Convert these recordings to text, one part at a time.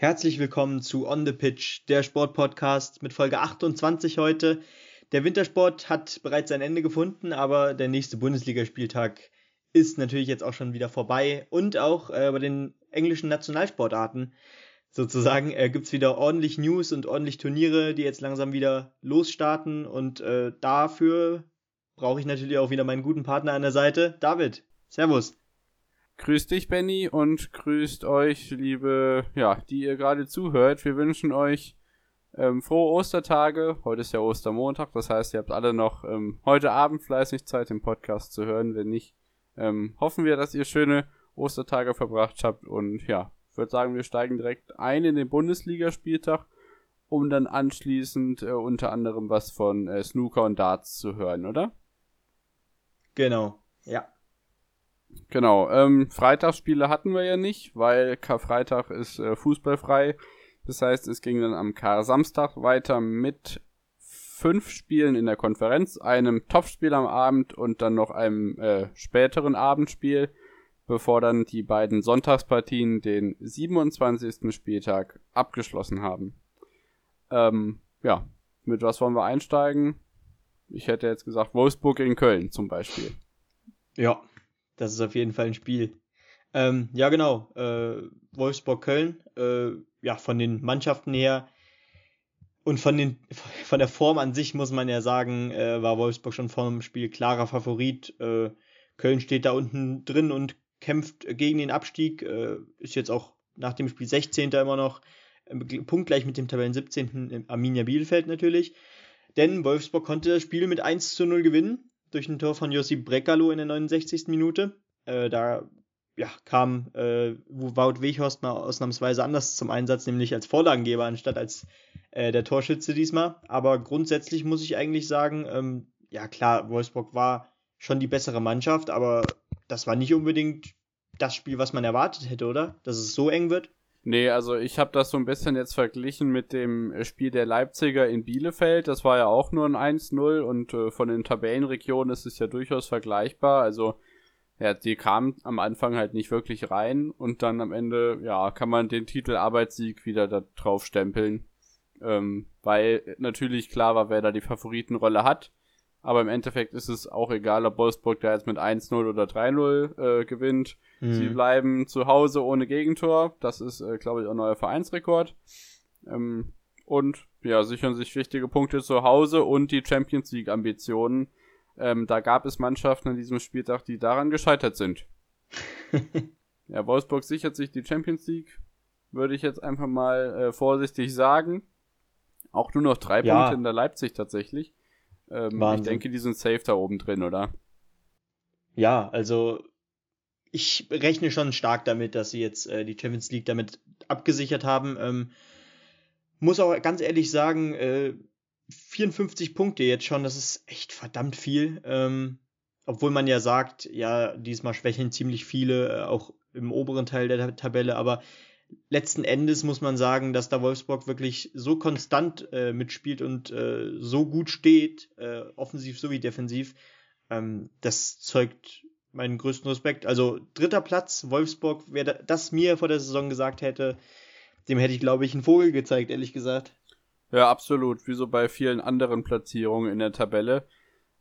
Herzlich willkommen zu On the Pitch, der Sportpodcast mit Folge 28 heute. Der Wintersport hat bereits sein Ende gefunden, aber der nächste Bundesligaspieltag ist natürlich jetzt auch schon wieder vorbei und auch äh, bei den englischen Nationalsportarten sozusagen äh, gibt es wieder ordentlich News und ordentlich Turniere, die jetzt langsam wieder losstarten und äh, dafür brauche ich natürlich auch wieder meinen guten Partner an der Seite, David. Servus. Grüß dich, Benny, und grüßt euch, liebe, ja, die ihr gerade zuhört. Wir wünschen euch ähm, frohe Ostertage. Heute ist ja Ostermontag, das heißt, ihr habt alle noch ähm, heute Abend fleißig Zeit, den Podcast zu hören. Wenn nicht, ähm, hoffen wir, dass ihr schöne Ostertage verbracht habt. Und ja, ich würde sagen, wir steigen direkt ein in den Bundesligaspieltag, um dann anschließend äh, unter anderem was von äh, Snooker und Darts zu hören, oder? Genau, ja. Genau, ähm, Freitagsspiele hatten wir ja nicht, weil Karfreitag ist äh, fußballfrei. Das heißt, es ging dann am Kar-Samstag weiter mit fünf Spielen in der Konferenz, einem Topspiel am Abend und dann noch einem äh, späteren Abendspiel, bevor dann die beiden Sonntagspartien den 27. Spieltag abgeschlossen haben. Ähm, ja, mit was wollen wir einsteigen? Ich hätte jetzt gesagt Wolfsburg gegen Köln zum Beispiel. Ja, das ist auf jeden Fall ein Spiel. Ähm, ja, genau. Äh, Wolfsburg-Köln, äh, ja, von den Mannschaften her und von, den, von der Form an sich muss man ja sagen, äh, war Wolfsburg schon vor dem Spiel klarer Favorit. Äh, Köln steht da unten drin und kämpft gegen den Abstieg. Äh, ist jetzt auch nach dem Spiel 16. immer noch äh, punktgleich mit dem Tabellen 17. Arminia Bielefeld natürlich. Denn Wolfsburg konnte das Spiel mit 1 zu 0 gewinnen durch ein Tor von Jossi Brekalo in der 69. Minute. Äh, da ja, kam äh, Wout Weghorst mal ausnahmsweise anders zum Einsatz, nämlich als Vorlagengeber anstatt als äh, der Torschütze diesmal. Aber grundsätzlich muss ich eigentlich sagen, ähm, ja klar, Wolfsburg war schon die bessere Mannschaft, aber das war nicht unbedingt das Spiel, was man erwartet hätte, oder? Dass es so eng wird? Nee, also ich habe das so ein bisschen jetzt verglichen mit dem äh, Spiel der Leipziger in Bielefeld. Das war ja auch nur ein 1-0 und äh, von den Tabellenregionen ist es ja durchaus vergleichbar. Also ja, die kamen am Anfang halt nicht wirklich rein und dann am Ende, ja, kann man den Titel Arbeitssieg wieder da drauf stempeln. Ähm, weil natürlich klar war, wer da die Favoritenrolle hat. Aber im Endeffekt ist es auch egal, ob Wolfsburg da jetzt mit 1-0 oder 3-0 äh, gewinnt. Mhm. Sie bleiben zu Hause ohne Gegentor. Das ist, äh, glaube ich, auch neuer Vereinsrekord. Ähm, und ja, sichern sich wichtige Punkte zu Hause und die Champions League-Ambitionen. Ähm, da gab es Mannschaften an diesem Spieltag, die daran gescheitert sind. ja, Wolfsburg sichert sich die Champions League, würde ich jetzt einfach mal äh, vorsichtig sagen. Auch nur noch drei ja. Punkte in der Leipzig tatsächlich. Ähm, ich denke, die sind safe da oben drin, oder? Ja, also ich rechne schon stark damit, dass sie jetzt äh, die Champions League damit abgesichert haben. Ähm, muss auch ganz ehrlich sagen, äh, 54 Punkte jetzt schon, das ist echt verdammt viel. Ähm, obwohl man ja sagt, ja, diesmal schwächeln ziemlich viele, äh, auch im oberen Teil der Tabelle, aber letzten Endes muss man sagen, dass da Wolfsburg wirklich so konstant äh, mitspielt und äh, so gut steht, äh, offensiv sowie defensiv. Ähm, das zeugt meinen größten Respekt. Also dritter Platz, Wolfsburg, wer das mir vor der Saison gesagt hätte, dem hätte ich, glaube ich, einen Vogel gezeigt, ehrlich gesagt. Ja, absolut. Wie so bei vielen anderen Platzierungen in der Tabelle.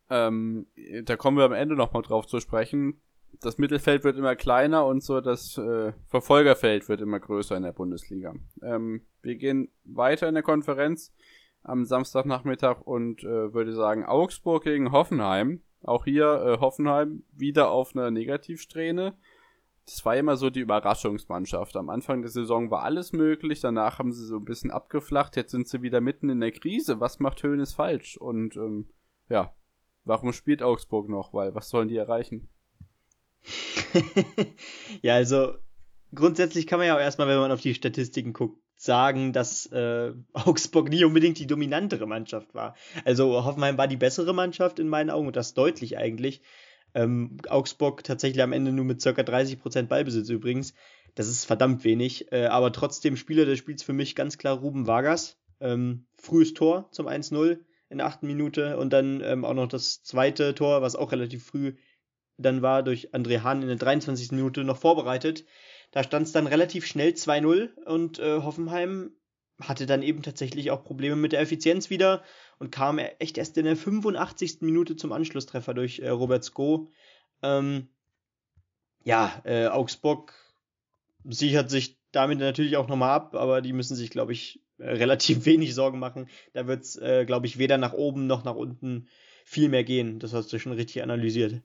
Ähm, da kommen wir am Ende nochmal drauf zu sprechen das Mittelfeld wird immer kleiner und so das äh, Verfolgerfeld wird immer größer in der Bundesliga. Ähm, wir gehen weiter in der Konferenz am Samstagnachmittag und äh, würde sagen Augsburg gegen Hoffenheim. Auch hier äh, Hoffenheim wieder auf einer Negativsträhne. Das war immer so die Überraschungsmannschaft. Am Anfang der Saison war alles möglich, danach haben sie so ein bisschen abgeflacht, jetzt sind sie wieder mitten in der Krise. Was macht Hönes falsch? Und ähm, ja, warum spielt Augsburg noch? Weil was sollen die erreichen? ja, also grundsätzlich kann man ja auch erstmal, wenn man auf die Statistiken guckt, sagen, dass äh, Augsburg nie unbedingt die dominantere Mannschaft war. Also Hoffenheim war die bessere Mannschaft in meinen Augen und das deutlich eigentlich. Ähm, Augsburg tatsächlich am Ende nur mit ca. 30% Ballbesitz übrigens. Das ist verdammt wenig. Äh, aber trotzdem Spieler des Spiels für mich ganz klar Ruben Vargas. Ähm, frühes Tor zum 1-0 in der achten Minute und dann ähm, auch noch das zweite Tor, was auch relativ früh dann war durch André Hahn in der 23. Minute noch vorbereitet. Da stand es dann relativ schnell 2-0 und äh, Hoffenheim hatte dann eben tatsächlich auch Probleme mit der Effizienz wieder und kam echt erst in der 85. Minute zum Anschlusstreffer durch äh, Robert Sko. Ähm, ja, äh, Augsburg sichert sich damit natürlich auch nochmal ab, aber die müssen sich, glaube ich, äh, relativ wenig Sorgen machen. Da wird es, äh, glaube ich, weder nach oben noch nach unten viel mehr gehen. Das hast du schon richtig analysiert.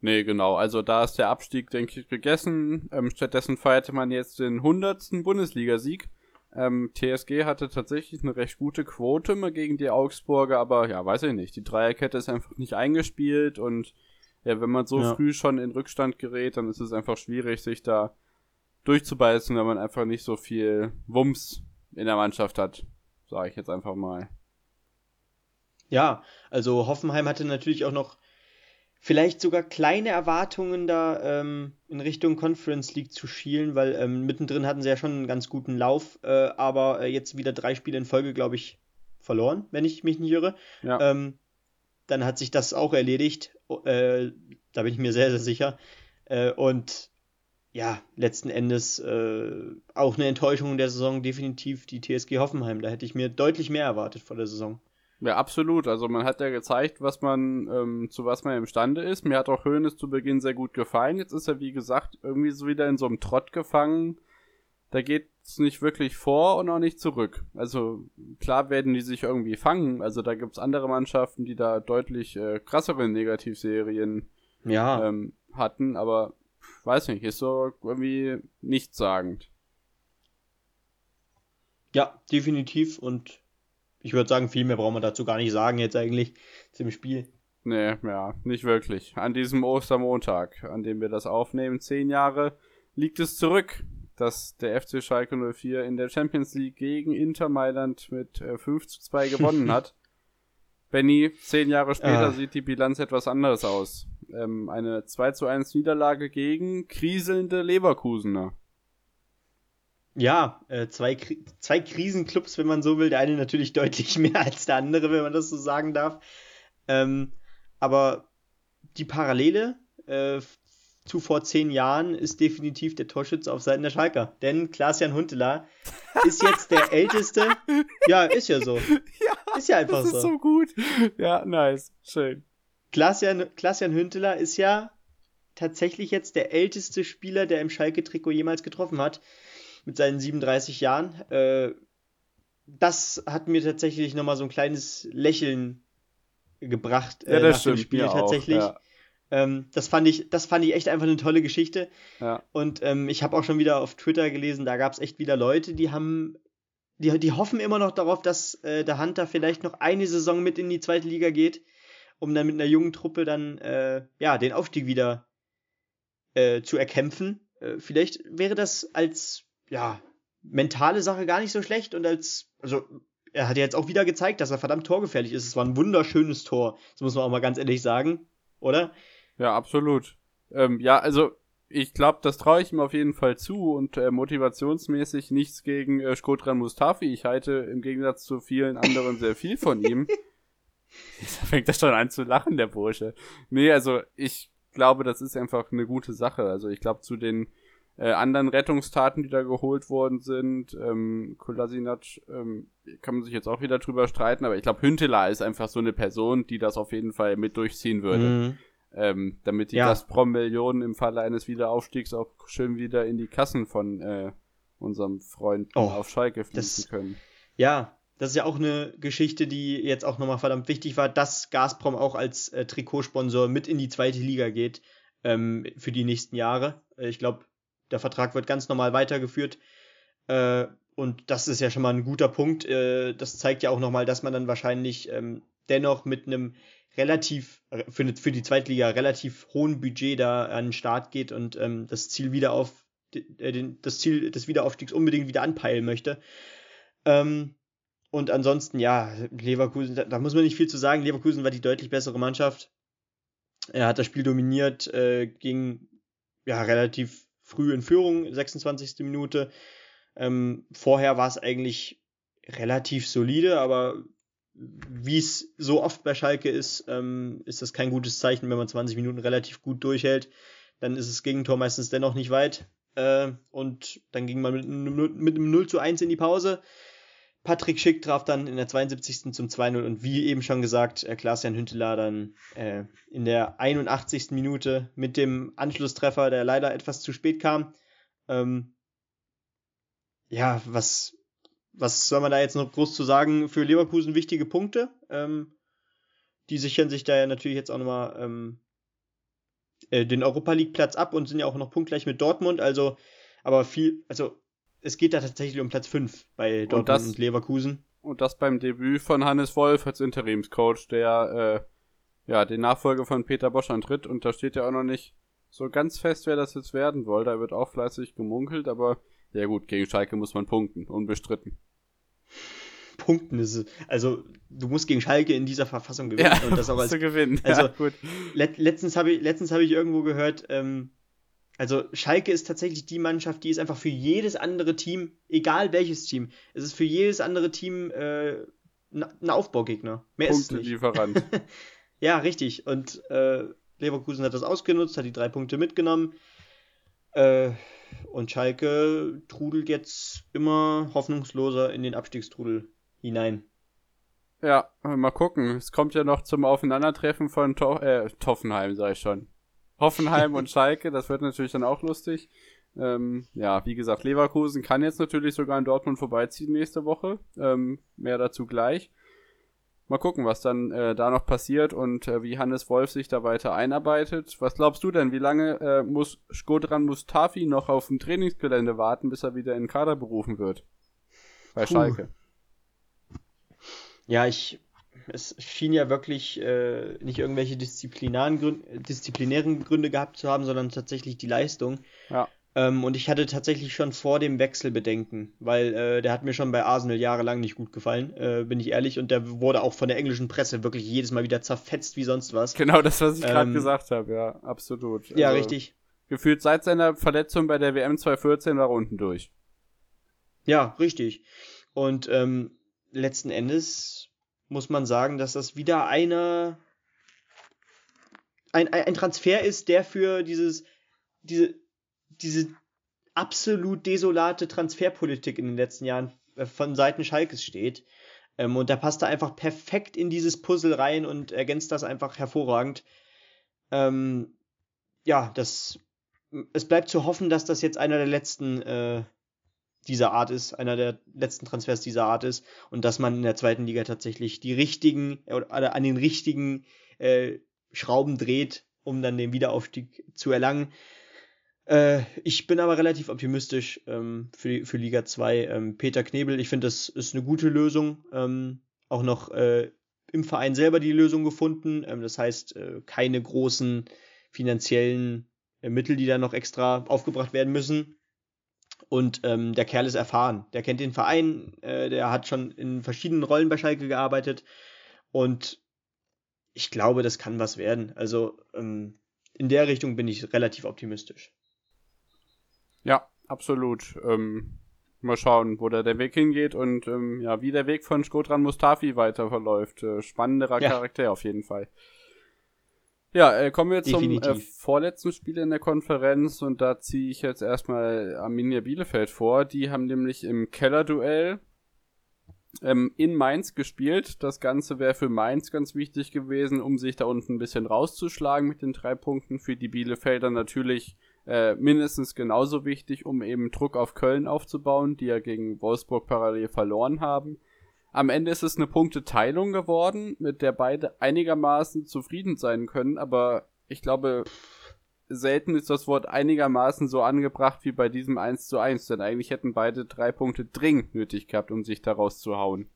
Nee, genau. Also da ist der Abstieg, denke ich, gegessen. Ähm, stattdessen feierte man jetzt den 100. Bundesligasieg. Ähm, TSG hatte tatsächlich eine recht gute Quote mal gegen die Augsburger, aber ja, weiß ich nicht. Die Dreierkette ist einfach nicht eingespielt und ja, wenn man so ja. früh schon in Rückstand gerät, dann ist es einfach schwierig, sich da durchzubeißen, wenn man einfach nicht so viel Wumms in der Mannschaft hat. Sage ich jetzt einfach mal. Ja, also Hoffenheim hatte natürlich auch noch vielleicht sogar kleine Erwartungen da ähm, in Richtung Conference League zu schielen, weil ähm, mittendrin hatten sie ja schon einen ganz guten Lauf, äh, aber äh, jetzt wieder drei Spiele in Folge, glaube ich, verloren, wenn ich mich nicht irre. Ja. Ähm, dann hat sich das auch erledigt. Äh, da bin ich mir sehr, sehr sicher. Äh, und ja, letzten Endes äh, auch eine Enttäuschung der Saison definitiv die TSG Hoffenheim. Da hätte ich mir deutlich mehr erwartet vor der Saison. Ja, absolut. Also man hat ja gezeigt, was man, ähm, zu was man imstande ist. Mir hat auch Hönes zu Beginn sehr gut gefallen. Jetzt ist er, wie gesagt, irgendwie so wieder in so einem Trott gefangen. Da geht's nicht wirklich vor und auch nicht zurück. Also klar werden die sich irgendwie fangen. Also da gibt's andere Mannschaften, die da deutlich äh, krassere Negativserien ja. ähm, hatten, aber weiß nicht, ist so irgendwie nichtssagend. Ja, definitiv und ich würde sagen, viel mehr brauchen wir dazu gar nicht sagen jetzt eigentlich zum Spiel. Nee, ja, nicht wirklich. An diesem Ostermontag, an dem wir das aufnehmen, zehn Jahre, liegt es zurück, dass der FC Schalke 04 in der Champions League gegen Inter Mailand mit äh, 5 zu 2 gewonnen hat. Benny, zehn Jahre später ah. sieht die Bilanz etwas anders aus. Ähm, eine 2 zu 1 Niederlage gegen kriselnde Leverkusener. Ja, äh, zwei, zwei Krisenclubs, wenn man so will. Der eine natürlich deutlich mehr als der andere, wenn man das so sagen darf. Ähm, aber die Parallele äh, zu vor zehn Jahren ist definitiv der Torschütze auf Seiten der Schalker. Denn Klaas-Jan Huntelaar ist jetzt der älteste. Ja, ist ja so. Ja, ist ja einfach so. Das ist so. so gut. Ja, nice. Schön. Klaas-Jan Klaas Huntelaar ist ja tatsächlich jetzt der älteste Spieler, der im Schalke-Trikot jemals getroffen hat mit seinen 37 Jahren. Äh, das hat mir tatsächlich nochmal so ein kleines Lächeln gebracht äh, ja, das nach stimmt, dem Spiel tatsächlich. Auch, ja. ähm, das fand ich, das fand ich echt einfach eine tolle Geschichte. Ja. Und ähm, ich habe auch schon wieder auf Twitter gelesen, da gab es echt wieder Leute, die haben, die, die hoffen immer noch darauf, dass äh, der Hunter vielleicht noch eine Saison mit in die zweite Liga geht, um dann mit einer jungen Truppe dann äh, ja den Aufstieg wieder äh, zu erkämpfen. Äh, vielleicht wäre das als ja, mentale Sache gar nicht so schlecht und als, also er hat ja jetzt auch wieder gezeigt, dass er verdammt torgefährlich ist. Es war ein wunderschönes Tor. Das muss man auch mal ganz ehrlich sagen, oder? Ja, absolut. Ähm, ja, also ich glaube, das traue ich ihm auf jeden Fall zu und äh, motivationsmäßig nichts gegen äh, Skodran Mustafi. Ich halte im Gegensatz zu vielen anderen sehr viel von ihm. Jetzt fängt er schon an zu lachen, der Bursche. Nee, also ich glaube, das ist einfach eine gute Sache. Also ich glaube, zu den äh, anderen Rettungstaten, die da geholt worden sind. Ähm, Kolasinac ähm, kann man sich jetzt auch wieder drüber streiten, aber ich glaube, Hünteler ist einfach so eine Person, die das auf jeden Fall mit durchziehen würde. Mhm. Ähm, damit die ja. Gazprom-Millionen im Falle eines Wiederaufstiegs auch schön wieder in die Kassen von äh, unserem Freund oh, auf Schalke fließen das, können. Ja, das ist ja auch eine Geschichte, die jetzt auch nochmal verdammt wichtig war, dass Gazprom auch als äh, Trikotsponsor mit in die zweite Liga geht ähm, für die nächsten Jahre. Äh, ich glaube, der Vertrag wird ganz normal weitergeführt. Äh, und das ist ja schon mal ein guter Punkt. Äh, das zeigt ja auch nochmal, dass man dann wahrscheinlich ähm, dennoch mit einem relativ, äh, für, für die Zweitliga relativ hohen Budget da an den Start geht und ähm, das Ziel wieder auf äh, den, das Ziel des Wiederaufstiegs unbedingt wieder anpeilen möchte. Ähm, und ansonsten, ja, Leverkusen, da, da, muss man nicht viel zu sagen. Leverkusen war die deutlich bessere Mannschaft. Er hat das Spiel dominiert, äh, ging ja relativ früh in Führung, 26. Minute. Ähm, vorher war es eigentlich relativ solide, aber wie es so oft bei Schalke ist, ähm, ist das kein gutes Zeichen, wenn man 20 Minuten relativ gut durchhält. Dann ist das Gegentor meistens dennoch nicht weit. Äh, und dann ging man mit, mit einem 0 zu 1 in die Pause. Patrick Schick traf dann in der 72. zum 2-0 und wie eben schon gesagt, äh, Klaas-Jan Hünteler dann äh, in der 81. Minute mit dem Anschlusstreffer, der leider etwas zu spät kam. Ähm, ja, was, was soll man da jetzt noch groß zu sagen? Für Leverkusen wichtige Punkte. Ähm, die sichern sich da ja natürlich jetzt auch nochmal ähm, äh, den Europa League Platz ab und sind ja auch noch punktgleich mit Dortmund. Also, aber viel, also es geht da tatsächlich um Platz 5 bei Dortmund und, das, und, Leverkusen. Und das beim Debüt von Hannes Wolf als Interimscoach, der äh, ja den Nachfolger von Peter Bosch antritt. Und da steht ja auch noch nicht so ganz fest, wer das jetzt werden soll. Da wird auch fleißig gemunkelt, aber ja gut, gegen Schalke muss man punkten, unbestritten. Punkten ist also du musst gegen Schalke in dieser Verfassung gewinnen ja, und das auch als gewinnen. Also ja, gut. Let, letztens habe ich letztens habe ich irgendwo gehört, ähm, also Schalke ist tatsächlich die Mannschaft, die ist einfach für jedes andere Team, egal welches Team, es ist für jedes andere Team äh, ein Aufbaugegner. Mehr ist es nicht. Lieferant. ja, richtig. Und äh, Leverkusen hat das ausgenutzt, hat die drei Punkte mitgenommen. Äh, und Schalke trudelt jetzt immer hoffnungsloser in den Abstiegstrudel hinein. Ja, mal gucken. Es kommt ja noch zum Aufeinandertreffen von to äh, Toffenheim, sag ich schon. Hoffenheim und Schalke, das wird natürlich dann auch lustig. Ähm, ja, wie gesagt, Leverkusen kann jetzt natürlich sogar in Dortmund vorbeiziehen nächste Woche. Ähm, mehr dazu gleich. Mal gucken, was dann äh, da noch passiert und äh, wie Hannes Wolf sich da weiter einarbeitet. Was glaubst du denn, wie lange äh, muss Skodran Mustafi noch auf dem Trainingsgelände warten, bis er wieder in den Kader berufen wird? Bei Puh. Schalke. Ja, ich es schien ja wirklich äh, nicht irgendwelche disziplinären, Gründe, disziplinären Gründe gehabt zu haben, sondern tatsächlich die Leistung. Ja. Ähm, und ich hatte tatsächlich schon vor dem Wechsel Bedenken, weil äh, der hat mir schon bei Arsenal jahrelang nicht gut gefallen, äh, bin ich ehrlich. Und der wurde auch von der englischen Presse wirklich jedes Mal wieder zerfetzt wie sonst was. Genau das, was ich ähm, gerade gesagt habe, ja, absolut. Ja, also, richtig. Gefühlt seit seiner Verletzung bei der WM 2014 war er unten durch. Ja, richtig. Und ähm, letzten Endes muss man sagen, dass das wieder eine ein, ein Transfer ist, der für dieses diese diese absolut desolate Transferpolitik in den letzten Jahren äh, von Seiten Schalkes steht. Ähm, und da passt er einfach perfekt in dieses Puzzle rein und ergänzt das einfach hervorragend. Ähm, ja, das es bleibt zu hoffen, dass das jetzt einer der letzten äh, dieser Art ist, einer der letzten Transfers dieser Art ist und dass man in der zweiten Liga tatsächlich die richtigen oder an den richtigen äh, Schrauben dreht, um dann den Wiederaufstieg zu erlangen. Äh, ich bin aber relativ optimistisch ähm, für, für Liga 2. Ähm, Peter Knebel, ich finde, das ist eine gute Lösung. Ähm, auch noch äh, im Verein selber die Lösung gefunden. Ähm, das heißt, äh, keine großen finanziellen äh, Mittel, die da noch extra aufgebracht werden müssen. Und ähm, der Kerl ist erfahren. Der kennt den Verein, äh, der hat schon in verschiedenen Rollen bei Schalke gearbeitet. Und ich glaube, das kann was werden. Also ähm, in der Richtung bin ich relativ optimistisch. Ja, absolut. Ähm, mal schauen, wo da der Weg hingeht und ähm, ja, wie der Weg von Skodran Mustafi weiter verläuft. Äh, spannenderer ja. Charakter auf jeden Fall. Ja, äh, kommen wir zum äh, vorletzten Spiel in der Konferenz und da ziehe ich jetzt erstmal Arminia Bielefeld vor. Die haben nämlich im Kellerduell ähm, in Mainz gespielt. Das Ganze wäre für Mainz ganz wichtig gewesen, um sich da unten ein bisschen rauszuschlagen mit den drei Punkten. Für die Bielefelder natürlich äh, mindestens genauso wichtig, um eben Druck auf Köln aufzubauen, die ja gegen Wolfsburg parallel verloren haben. Am Ende ist es eine Punkteteilung geworden, mit der beide einigermaßen zufrieden sein können, aber ich glaube, selten ist das Wort einigermaßen so angebracht wie bei diesem 1 zu 1, denn eigentlich hätten beide drei Punkte dringend nötig gehabt, um sich daraus zu hauen.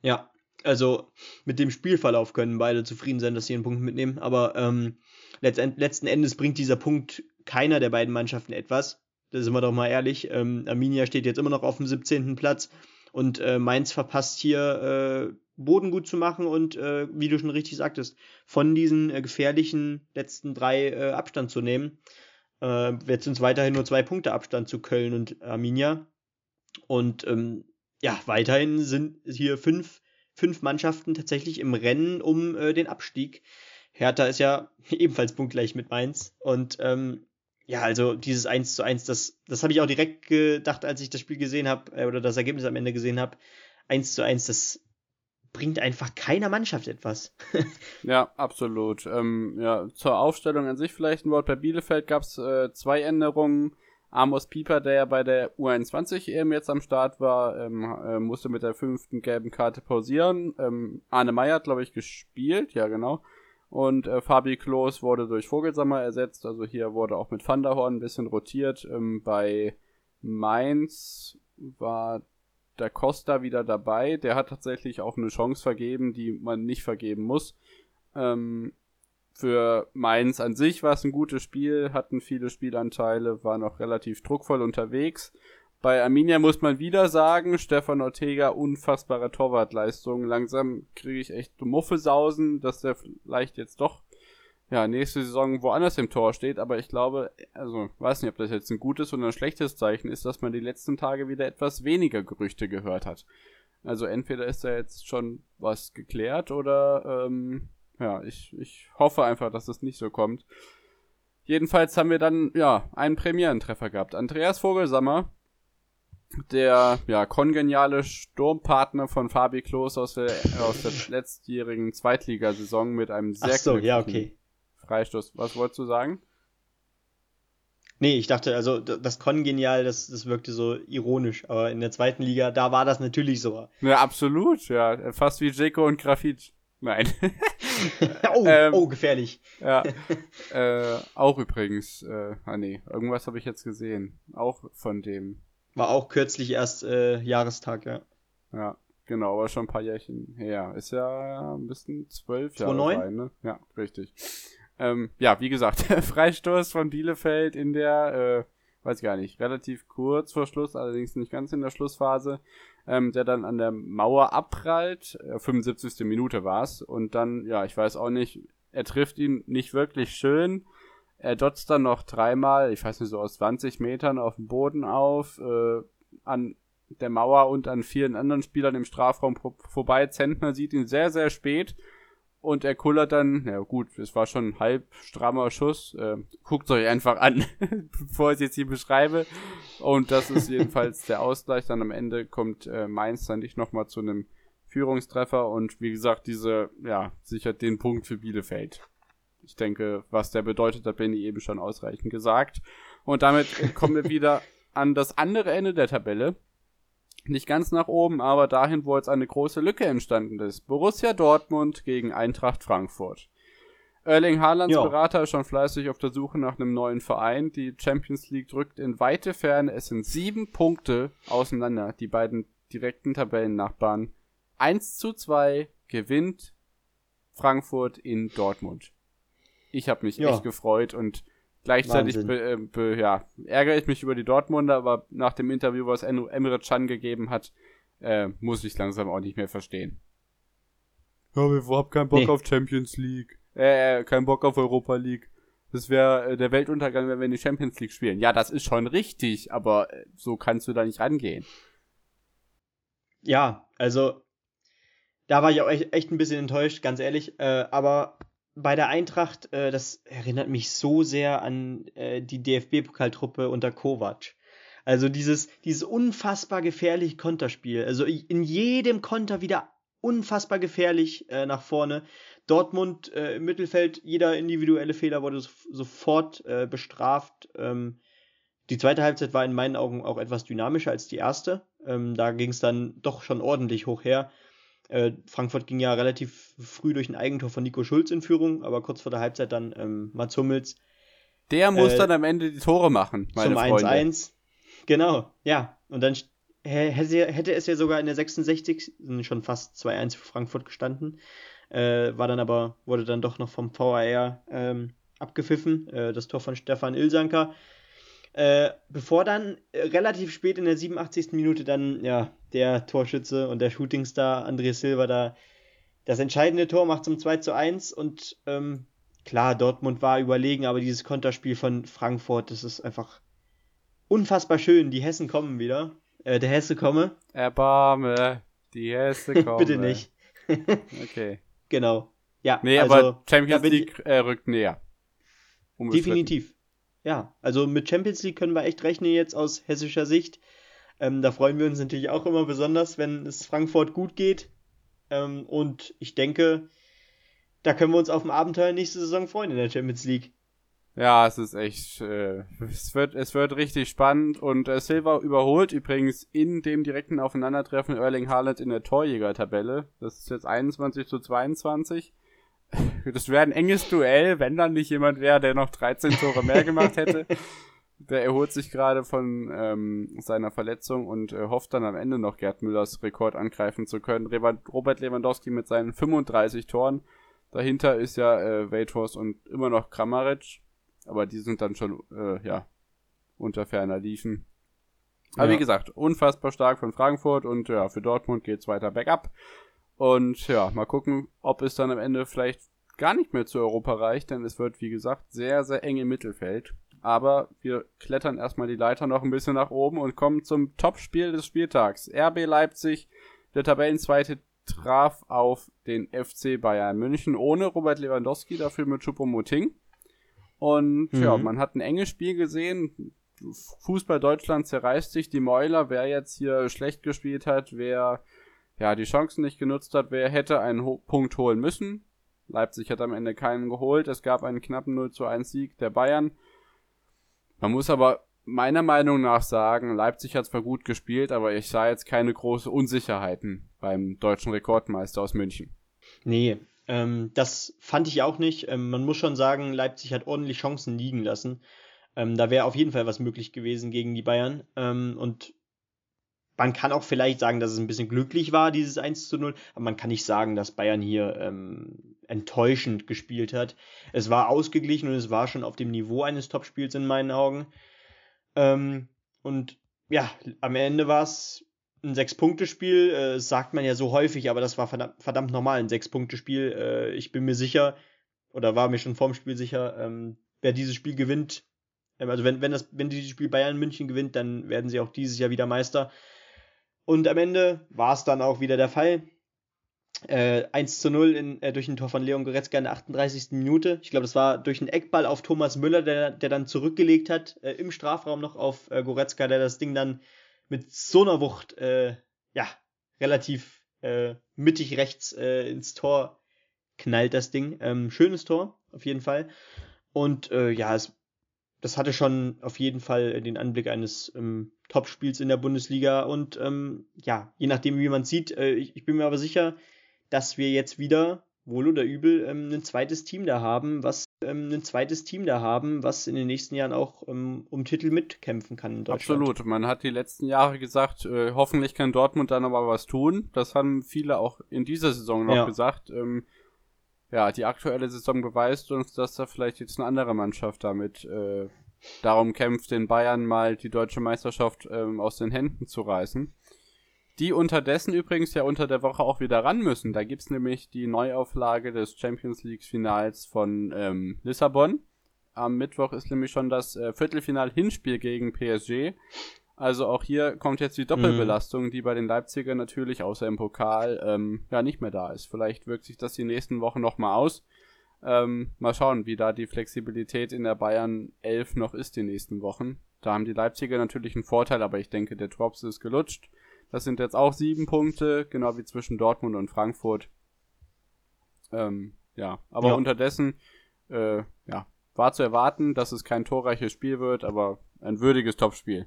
Ja, also mit dem Spielverlauf können beide zufrieden sein, dass sie einen Punkt mitnehmen, aber ähm, letzten Endes bringt dieser Punkt keiner der beiden Mannschaften etwas. Da sind wir doch mal ehrlich. Ähm, Arminia steht jetzt immer noch auf dem 17. Platz und äh, Mainz verpasst hier äh, Boden gut zu machen und, äh, wie du schon richtig sagtest, von diesen äh, gefährlichen letzten drei äh, Abstand zu nehmen. Äh, jetzt sind es weiterhin nur zwei Punkte Abstand zu Köln und Arminia. Und ähm, ja, weiterhin sind hier fünf, fünf Mannschaften tatsächlich im Rennen um äh, den Abstieg. Hertha ist ja ebenfalls punktgleich mit Mainz. Und ähm, ja, also dieses 1 zu 1, das, das habe ich auch direkt gedacht, als ich das Spiel gesehen habe, äh, oder das Ergebnis am Ende gesehen habe. 1 zu 1, das bringt einfach keiner Mannschaft etwas. ja, absolut. Ähm, ja, zur Aufstellung an sich vielleicht ein Wort. Bei Bielefeld gab es äh, zwei Änderungen. Amos Pieper, der ja bei der U21 EM jetzt am Start war, ähm, äh, musste mit der fünften gelben Karte pausieren. Ähm, Arne Meyer hat, glaube ich, gespielt, ja genau. Und äh, Fabi Klos wurde durch Vogelsammer ersetzt. Also hier wurde auch mit Van der Horn ein bisschen rotiert. Ähm, bei Mainz war der Costa wieder dabei. Der hat tatsächlich auch eine Chance vergeben, die man nicht vergeben muss. Ähm, für Mainz an sich war es ein gutes Spiel, hatten viele Spielanteile, war noch relativ druckvoll unterwegs. Bei Arminia muss man wieder sagen, Stefan Ortega, unfassbare Torwartleistung. Langsam kriege ich echt Muffelsausen, dass der vielleicht jetzt doch ja, nächste Saison woanders im Tor steht, aber ich glaube, also weiß nicht, ob das jetzt ein gutes oder ein schlechtes Zeichen ist, dass man die letzten Tage wieder etwas weniger Gerüchte gehört hat. Also entweder ist da jetzt schon was geklärt oder ähm, ja, ich, ich hoffe einfach, dass es nicht so kommt. Jedenfalls haben wir dann ja einen Premierentreffer gehabt. Andreas Vogelsammer, der ja kongeniale Sturmpartner von Fabi Klos aus der aus der letztjährigen Zweitligasaison mit einem sehr Ach so, ja, okay. Freistoß. Was wolltest du sagen? Nee, ich dachte, also das Kongenial, das, das wirkte so ironisch, aber in der zweiten Liga, da war das natürlich so. Ja, absolut, ja. Fast wie Jeko und Grafit. Nein. oh, ähm, oh, gefährlich. Ja. äh, auch übrigens, äh, ah nee, irgendwas habe ich jetzt gesehen. Auch von dem. War auch kürzlich erst äh, Jahrestag, ja. Ja, genau, aber schon ein paar Jährchen her. Ist ja ein bisschen zwölf Jahre 2009? Rein, ne? Ja, richtig. Ähm, ja, wie gesagt, Freistoß von Bielefeld in der, äh, weiß gar nicht, relativ kurz vor Schluss, allerdings nicht ganz in der Schlussphase, ähm, der dann an der Mauer abprallt. Äh, 75. Minute war's und dann, ja, ich weiß auch nicht, er trifft ihn nicht wirklich schön. Er dotzt dann noch dreimal, ich weiß nicht, so aus 20 Metern auf dem Boden auf, äh, an der Mauer und an vielen anderen Spielern im Strafraum vorbei. Zentner sieht ihn sehr, sehr spät und er kullert dann, ja gut, es war schon ein halb strammer Schuss. Äh, Guckt euch einfach an, bevor ich jetzt hier beschreibe. Und das ist jedenfalls der Ausgleich. Dann am Ende kommt äh, Mainz dann nicht nochmal zu einem Führungstreffer. Und wie gesagt, diese, ja, sichert den Punkt für Bielefeld. Ich denke, was der bedeutet, hat Benny eben schon ausreichend gesagt. Und damit kommen wir wieder an das andere Ende der Tabelle. Nicht ganz nach oben, aber dahin, wo jetzt eine große Lücke entstanden ist. Borussia Dortmund gegen Eintracht Frankfurt. Erling Haalands jo. Berater ist schon fleißig auf der Suche nach einem neuen Verein. Die Champions League drückt in weite Ferne. Es sind sieben Punkte auseinander. Die beiden direkten Tabellennachbarn. 1 zu 2 gewinnt Frankfurt in Dortmund. Ich habe mich jo. echt gefreut und Gleichzeitig be, äh, be, ja, ärgere ich mich über die Dortmunder, aber nach dem Interview, was Emre Can gegeben hat, äh, muss ich langsam auch nicht mehr verstehen. Ja, wir haben keinen Bock nee. auf Champions League. Äh, äh, keinen Bock auf Europa League. Das wäre äh, der Weltuntergang, wenn wir in die Champions League spielen. Ja, das ist schon richtig, aber äh, so kannst du da nicht rangehen. Ja, also da war ich auch echt, echt ein bisschen enttäuscht, ganz ehrlich. Äh, aber bei der Eintracht, äh, das erinnert mich so sehr an äh, die DFB-Pokaltruppe unter Kovac. Also dieses, dieses unfassbar gefährliche Konterspiel. Also in jedem Konter wieder unfassbar gefährlich äh, nach vorne. Dortmund äh, im Mittelfeld, jeder individuelle Fehler wurde so, sofort äh, bestraft. Ähm, die zweite Halbzeit war in meinen Augen auch etwas dynamischer als die erste. Ähm, da ging es dann doch schon ordentlich hoch her. Äh, Frankfurt ging ja relativ früh durch ein Eigentor von Nico Schulz in Führung, aber kurz vor der Halbzeit dann ähm, Mats Hummels. Der muss äh, dann am Ende die Tore machen, meine zum Freunde. 1-1. Genau, ja. Und dann hätte, es ja sogar in der 66. schon fast 2-1 für Frankfurt gestanden. Äh, war dann aber, wurde dann doch noch vom VAR ähm, abgepfiffen. Äh, das Tor von Stefan Ilsanker. Äh, bevor dann äh, relativ spät in der 87. Minute dann ja der Torschütze und der Shootingstar André Silva da das entscheidende Tor macht zum 2 zu 1 und ähm, klar, Dortmund war überlegen, aber dieses Konterspiel von Frankfurt, das ist einfach unfassbar schön. Die Hessen kommen wieder. Äh, der Hesse komme. Erbarme, die Hesse komme. Bitte nicht. okay. Genau. Ja, nee, also, aber Champions League äh, rückt näher. Definitiv. Ja, also mit Champions League können wir echt rechnen jetzt aus hessischer Sicht. Ähm, da freuen wir uns natürlich auch immer besonders, wenn es Frankfurt gut geht. Ähm, und ich denke, da können wir uns auf ein Abenteuer nächste Saison freuen in der Champions League. Ja, es ist echt, äh, es wird, es wird richtig spannend und äh, Silva überholt übrigens in dem direkten Aufeinandertreffen Erling Haaland in der Torjäger-Tabelle. Das ist jetzt 21 zu 22. Das wäre ein enges Duell, wenn dann nicht jemand wäre, der noch 13 Tore mehr gemacht hätte. Der erholt sich gerade von ähm, seiner Verletzung und äh, hofft dann am Ende noch Gerd Müllers Rekord angreifen zu können. Robert Lewandowski mit seinen 35 Toren. Dahinter ist ja äh, Weghorst und immer noch Kramaric. Aber die sind dann schon, äh, ja, unter ferner Liefen. Aber ja. wie gesagt, unfassbar stark von Frankfurt und ja, für Dortmund geht's weiter bergab. Und ja, mal gucken, ob es dann am Ende vielleicht gar nicht mehr zu Europa reicht, denn es wird, wie gesagt, sehr, sehr eng im Mittelfeld. Aber wir klettern erstmal die Leiter noch ein bisschen nach oben und kommen zum Topspiel des Spieltags. RB Leipzig, der Tabellenzweite, traf auf den FC Bayern München ohne Robert Lewandowski, dafür mit Choupo-Moting. Und mhm. ja, man hat ein enges Spiel gesehen. Fußball Deutschland zerreißt sich die Mäuler, wer jetzt hier schlecht gespielt hat, wer ja, die Chancen nicht genutzt hat, wer hätte einen Ho Punkt holen müssen. Leipzig hat am Ende keinen geholt. Es gab einen knappen 0 zu 1 Sieg der Bayern. Man muss aber meiner Meinung nach sagen, Leipzig hat zwar gut gespielt, aber ich sah jetzt keine große Unsicherheiten beim deutschen Rekordmeister aus München. Nee, ähm, das fand ich auch nicht. Ähm, man muss schon sagen, Leipzig hat ordentlich Chancen liegen lassen. Ähm, da wäre auf jeden Fall was möglich gewesen gegen die Bayern. Ähm, und man kann auch vielleicht sagen, dass es ein bisschen glücklich war, dieses 1 zu 0, aber man kann nicht sagen, dass Bayern hier ähm, enttäuschend gespielt hat. Es war ausgeglichen und es war schon auf dem Niveau eines Topspiels in meinen Augen. Ähm, und ja, am Ende war es ein Sechs-Punkte-Spiel, äh, sagt man ja so häufig, aber das war verdammt, verdammt normal, ein Sechs-Punkte-Spiel. Äh, ich bin mir sicher, oder war mir schon vorm Spiel sicher, ähm, wer dieses Spiel gewinnt, ähm, also wenn, wenn, das, wenn dieses Spiel Bayern München gewinnt, dann werden sie auch dieses Jahr wieder Meister. Und am Ende war es dann auch wieder der Fall. Äh, 1 zu 0 in, äh, durch ein Tor von Leon Goretzka in der 38. Minute. Ich glaube, das war durch einen Eckball auf Thomas Müller, der, der dann zurückgelegt hat, äh, im Strafraum noch auf äh, Goretzka, der das Ding dann mit so einer Wucht, äh, ja, relativ äh, mittig rechts ins Tor knallt, das Ding. Ähm, schönes Tor, auf jeden Fall. Und ja, es das hatte schon auf jeden Fall den Anblick eines ähm, Top-Spiels in der Bundesliga. Und ähm, ja, je nachdem, wie man sieht, äh, ich, ich, bin mir aber sicher, dass wir jetzt wieder, wohl oder übel, ähm, ein zweites Team da haben, was ähm, ein zweites Team da haben, was in den nächsten Jahren auch ähm, um Titel mitkämpfen kann in Deutschland. Absolut. Man hat die letzten Jahre gesagt, äh, hoffentlich kann Dortmund dann aber was tun. Das haben viele auch in dieser Saison noch ja. gesagt. Ähm, ja, die aktuelle Saison beweist uns, dass da vielleicht jetzt eine andere Mannschaft damit äh, darum kämpft, den Bayern mal die deutsche Meisterschaft ähm, aus den Händen zu reißen. Die unterdessen übrigens ja unter der Woche auch wieder ran müssen. Da gibt's nämlich die Neuauflage des Champions League Finals von ähm, Lissabon. Am Mittwoch ist nämlich schon das äh, Viertelfinal-Hinspiel gegen PSG. Also auch hier kommt jetzt die Doppelbelastung, mhm. die bei den Leipzigern natürlich außer im Pokal ähm, ja nicht mehr da ist. Vielleicht wirkt sich das die nächsten Wochen nochmal aus. Ähm, mal schauen, wie da die Flexibilität in der Bayern 11 noch ist die nächsten Wochen. Da haben die Leipziger natürlich einen Vorteil, aber ich denke, der Drops ist gelutscht. Das sind jetzt auch sieben Punkte, genau wie zwischen Dortmund und Frankfurt. Ähm, ja, aber ja. unterdessen, äh, ja, war zu erwarten, dass es kein torreiches Spiel wird, aber ein würdiges Topspiel.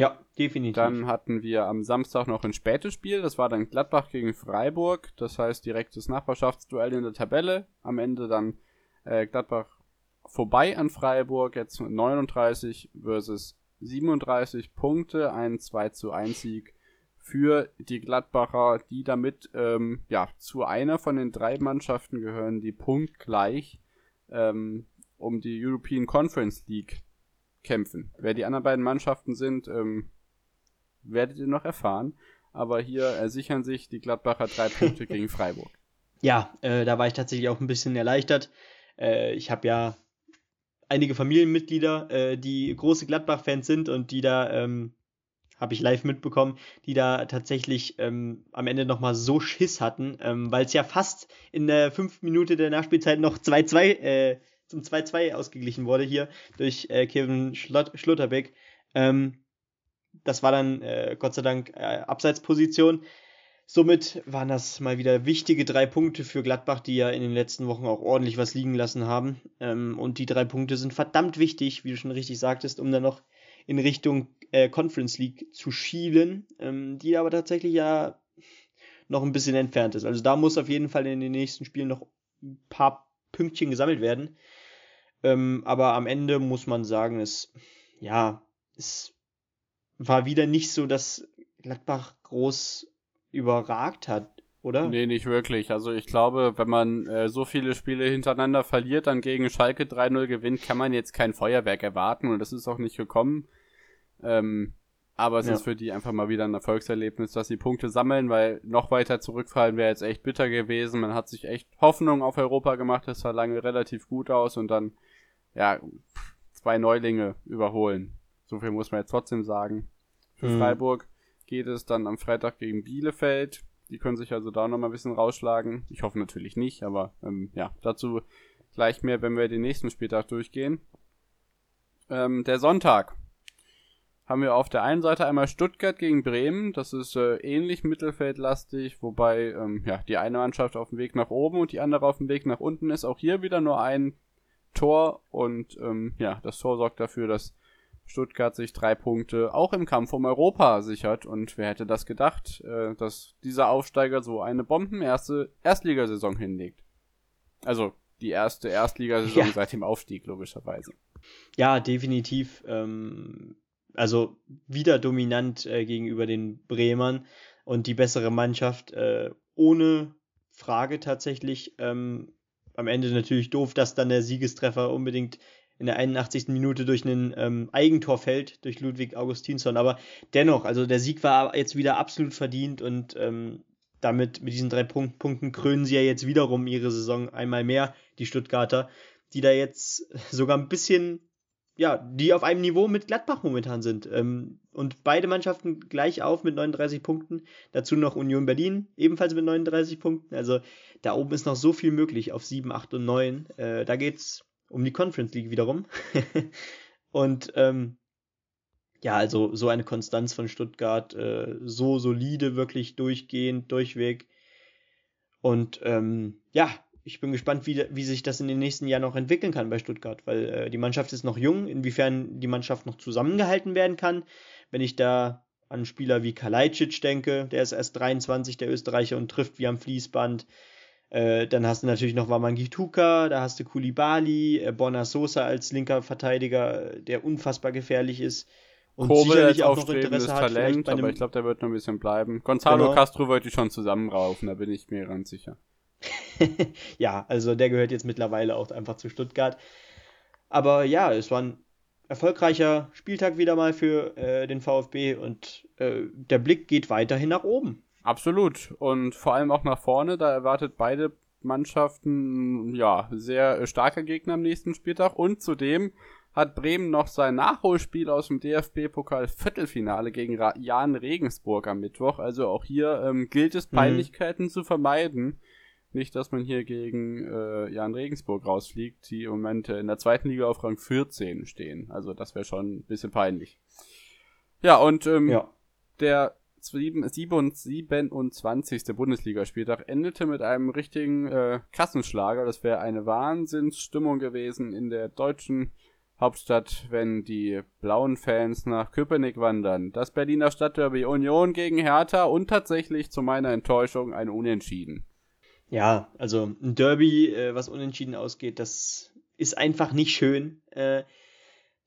Ja, definitiv. Dann hatten wir am Samstag noch ein spätes Spiel. Das war dann Gladbach gegen Freiburg. Das heißt direktes Nachbarschaftsduell in der Tabelle. Am Ende dann äh, Gladbach vorbei an Freiburg. Jetzt 39 versus 37 Punkte. Ein 2 zu 1 Sieg für die Gladbacher, die damit ähm, ja, zu einer von den drei Mannschaften gehören, die punktgleich ähm, um die European Conference League kämpfen. Wer die anderen beiden Mannschaften sind, ähm, werdet ihr noch erfahren. Aber hier ersichern sich die Gladbacher drei Punkte gegen Freiburg. Ja, äh, da war ich tatsächlich auch ein bisschen erleichtert. Äh, ich habe ja einige Familienmitglieder, äh, die große Gladbach-Fans sind und die da, ähm, habe ich live mitbekommen, die da tatsächlich ähm, am Ende nochmal so Schiss hatten, ähm, weil es ja fast in der fünften Minute der Nachspielzeit noch 2-2 äh, zum 2-2 ausgeglichen wurde hier durch äh, Kevin Schlott Schlotterbeck. Ähm, das war dann äh, Gott sei Dank äh, Abseitsposition. Somit waren das mal wieder wichtige drei Punkte für Gladbach, die ja in den letzten Wochen auch ordentlich was liegen lassen haben. Ähm, und die drei Punkte sind verdammt wichtig, wie du schon richtig sagtest, um dann noch in Richtung äh, Conference League zu schielen, ähm, die aber tatsächlich ja noch ein bisschen entfernt ist. Also da muss auf jeden Fall in den nächsten Spielen noch ein paar Pünktchen gesammelt werden. Ähm, aber am Ende muss man sagen, es, ja, es war wieder nicht so, dass Gladbach groß überragt hat, oder? Nee, nicht wirklich. Also ich glaube, wenn man äh, so viele Spiele hintereinander verliert, dann gegen Schalke 3-0 gewinnt, kann man jetzt kein Feuerwerk erwarten und das ist auch nicht gekommen. Ähm, aber es ja. ist für die einfach mal wieder ein Erfolgserlebnis, dass sie Punkte sammeln, weil noch weiter zurückfallen wäre jetzt echt bitter gewesen. Man hat sich echt Hoffnung auf Europa gemacht, das sah lange relativ gut aus und dann, ja, zwei Neulinge überholen. So viel muss man jetzt trotzdem sagen. Für mhm. Freiburg geht es dann am Freitag gegen Bielefeld. Die können sich also da nochmal ein bisschen rausschlagen. Ich hoffe natürlich nicht, aber ähm, ja, dazu gleich mehr, wenn wir den nächsten Spieltag durchgehen. Ähm, der Sonntag haben wir auf der einen Seite einmal Stuttgart gegen Bremen. Das ist äh, ähnlich mittelfeldlastig, wobei ähm, ja, die eine Mannschaft auf dem Weg nach oben und die andere auf dem Weg nach unten ist. Auch hier wieder nur ein Tor und ähm, ja, das Tor sorgt dafür, dass Stuttgart sich drei Punkte auch im Kampf um Europa sichert. Und wer hätte das gedacht, äh, dass dieser Aufsteiger so eine bombenerste Erstligasaison hinlegt? Also die erste Erstligasaison ja. seit dem Aufstieg, logischerweise. Ja, definitiv. Ähm, also wieder dominant äh, gegenüber den Bremern und die bessere Mannschaft äh, ohne Frage tatsächlich. Ähm, am Ende natürlich doof, dass dann der Siegestreffer unbedingt in der 81. Minute durch einen ähm, Eigentor fällt, durch Ludwig Augustinsson. Aber dennoch, also der Sieg war jetzt wieder absolut verdient und ähm, damit mit diesen drei Punkt Punkten krönen sie ja jetzt wiederum ihre Saison einmal mehr, die Stuttgarter, die da jetzt sogar ein bisschen, ja, die auf einem Niveau mit Gladbach momentan sind. Ähm, und beide Mannschaften gleich auf mit 39 Punkten. Dazu noch Union Berlin, ebenfalls mit 39 Punkten. Also da oben ist noch so viel möglich auf 7, 8 und 9. Äh, da geht's um die Conference League wiederum. und ähm, ja, also so eine Konstanz von Stuttgart, äh, so solide, wirklich durchgehend, durchweg. Und ähm, ja, ich bin gespannt, wie, wie sich das in den nächsten Jahren noch entwickeln kann bei Stuttgart, weil äh, die Mannschaft ist noch jung, inwiefern die Mannschaft noch zusammengehalten werden kann. Wenn ich da an Spieler wie Kalajdzic denke, der ist erst 23, der Österreicher und trifft wie am Fließband. Äh, dann hast du natürlich noch Wamangituka, da hast du Kulibali, äh, Borna Sosa als linker Verteidiger, der unfassbar gefährlich ist. Und Kobel sicherlich auch noch Interesse hat, Talent, aber ich glaube, der wird noch ein bisschen bleiben. Gonzalo genau. Castro wollte ich schon zusammenraufen, da bin ich mir ganz sicher. ja, also der gehört jetzt mittlerweile auch einfach zu Stuttgart. Aber ja, es war ein erfolgreicher Spieltag wieder mal für äh, den VfB und äh, der Blick geht weiterhin nach oben. Absolut. Und vor allem auch nach vorne, da erwartet beide Mannschaften, ja, sehr starke Gegner am nächsten Spieltag. Und zudem hat Bremen noch sein Nachholspiel aus dem DFB-Pokal Viertelfinale gegen Ra Jan Regensburg am Mittwoch. Also auch hier ähm, gilt es, mhm. Peinlichkeiten mhm. zu vermeiden. Nicht, dass man hier gegen äh, Jan Regensburg rausfliegt, die im Moment in der zweiten Liga auf Rang 14 stehen. Also das wäre schon ein bisschen peinlich. Ja, und ähm, ja. der 27. Bundesligaspieltag endete mit einem richtigen äh, Kassenschlager. Das wäre eine Wahnsinnsstimmung gewesen in der deutschen Hauptstadt, wenn die blauen Fans nach Köpenick wandern. Das Berliner Stadtderby Union gegen Hertha und tatsächlich zu meiner Enttäuschung ein Unentschieden. Ja, also ein Derby, äh, was unentschieden ausgeht, das ist einfach nicht schön. Äh,